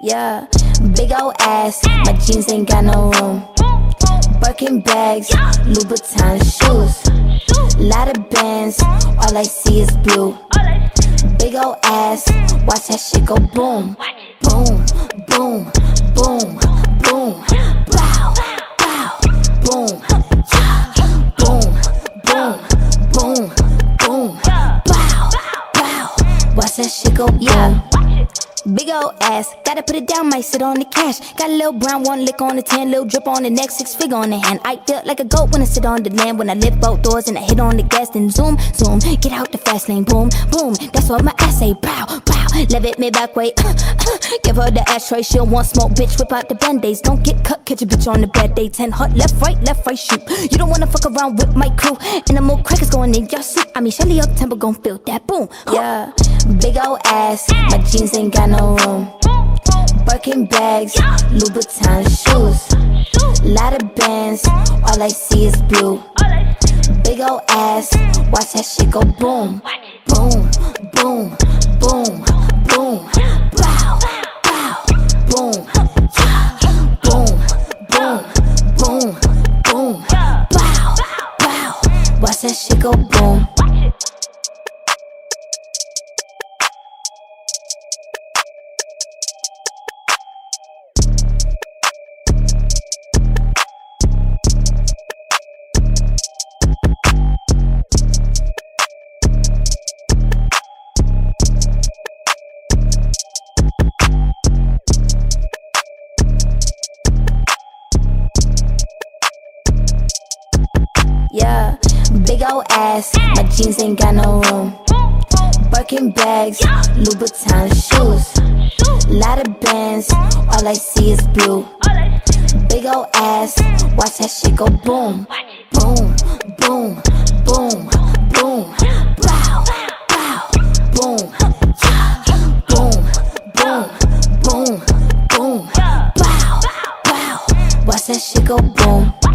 Yeah, big old ass, my jeans ain't got no room. Birkin bags, Louboutin shoes. Lot of bands, all I see is blue. Big old ass, watch that shit go boom. Boom, boom, boom, boom. Bow, bow, boom. Boom, boom, boom, boom. Bow, bow. Watch that shit go boom. Big old ass, gotta put it down, might sit on the cash. Got a little brown, one lick on the tan, little drip on the neck, six figure on the hand. I feel like a goat when I sit on the land, when I lift both doors and I hit on the gas, then zoom, zoom, get out the fast lane, boom, boom. That's what my ass say, bow, bow. Levitt me back way, uh, uh. give her the ashtray, she'll want smoke, bitch. Whip out the band-aids, don't get cut, catch a bitch on the bad day. Ten hot, left, right, left, right, shoot. You don't wanna fuck around with my crew, and the more crackers going in your soup. I mean, Shelly up temper gon' feel that boom. Yeah, big old ass, my jeans ain't got no room. Birkin bags, Louboutin shoes. Lot of bands, all I see is blue. Big old ass, watch that shit go boom. Boom, boom, boom, boom. Bow, bow, boom. Boom, boom, boom, boom. Bow, bow. Watch that shit go boom. Yeah, big old ass, my jeans ain't got no room. Birkin bags, Louboutin shoes. Lot of bands, all I see is blue. Big old ass, watch that shit go boom. Boom, boom, boom, boom. Bow, bow, boom. Boom, boom, boom, boom. Bow, bow. Watch that shit go boom.